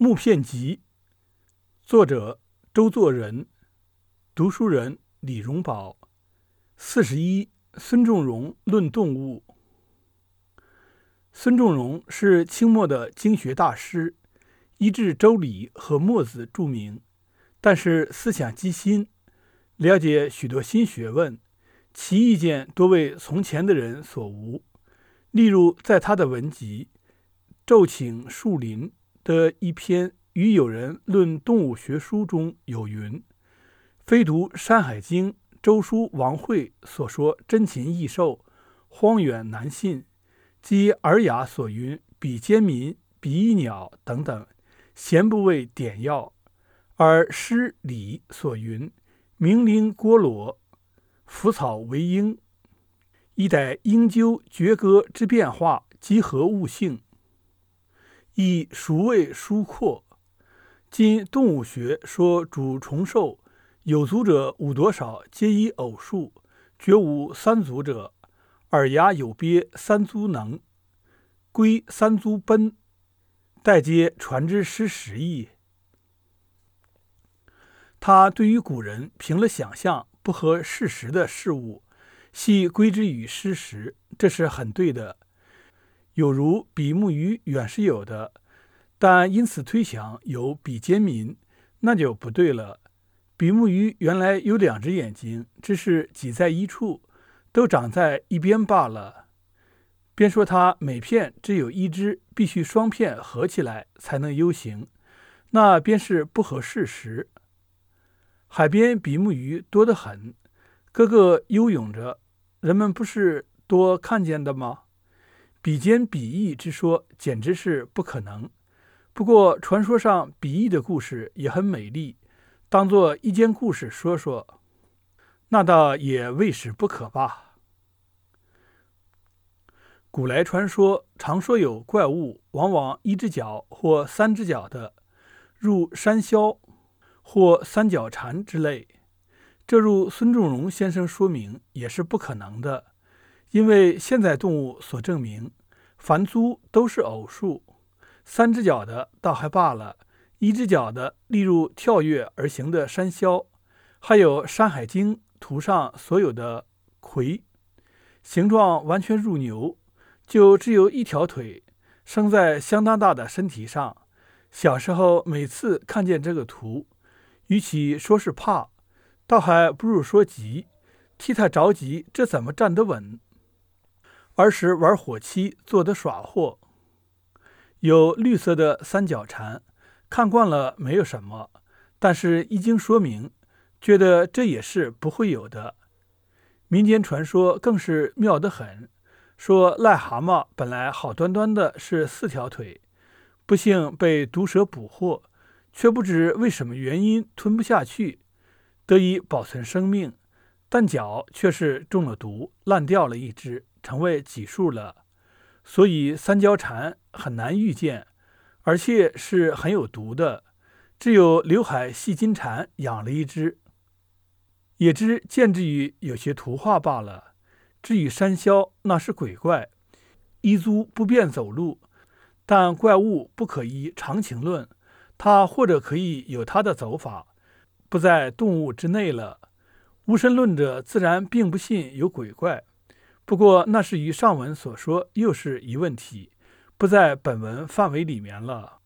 木片集，作者周作人，读书人李荣宝。四十一，孙仲荣论动物。孙仲荣是清末的经学大师，依治《周礼》和《墨子》著名，但是思想极新，了解许多新学问，其意见多为从前的人所无。例如，在他的文集《昼请树林》。的一篇与友人论动物学书中有云：“非读《山海经》周书王惠所说珍禽异兽，荒远难信；及《尔雅》所云比肩民、比翼鸟等等，咸不为典要；而《诗礼》所云明灵郭罗，腐草为鹰，一逮鹰鸠绝歌之变化，集合物性。”以孰谓疏阔？今动物学说主虫兽，有足者无多少，皆以偶数，绝无三足者。耳牙有鳖，三足能；龟三足奔，待皆传之失实矣。他对于古人凭了想象不合事实的事物，系归之于失实，这是很对的。有如比目鱼远是有的，但因此推想有比肩民，那就不对了。比目鱼原来有两只眼睛，只是挤在一处，都长在一边罢了。便说它每片只有一只，必须双片合起来才能游行，那便是不合事实。海边比目鱼多得很，个个游泳着，人们不是多看见的吗？比肩比翼之说简直是不可能。不过传说上比翼的故事也很美丽，当做一间故事说说，那倒也未使不可吧。古来传说常说有怪物，往往一只脚或三只脚的，如山魈或三角蝉之类。这如孙仲荣先生说明，也是不可能的。因为现在动物所证明，凡租都是偶数，三只脚的倒还罢了，一只脚的，例如跳跃而行的山魈，还有《山海经》图上所有的魁，形状完全如牛，就只有一条腿，生在相当大的身体上。小时候每次看见这个图，与其说是怕，倒还不如说急，替他着急，这怎么站得稳？儿时玩火漆做的耍货，有绿色的三角蝉，看惯了没有什么，但是一经说明，觉得这也是不会有的。民间传说更是妙得很，说癞蛤蟆本来好端端的是四条腿，不幸被毒蛇捕获，却不知为什么原因吞不下去，得以保存生命，但脚却是中了毒，烂掉了一只。成为己数了，所以三角蝉很难遇见，而且是很有毒的。只有刘海细金蝉养了一只，也只见之于有些图画罢了。至于山魈，那是鬼怪，一足不便走路，但怪物不可依常情论，它或者可以有它的走法，不在动物之内了。无神论者自然并不信有鬼怪。不过，那是与上文所说又是一问题，不在本文范围里面了。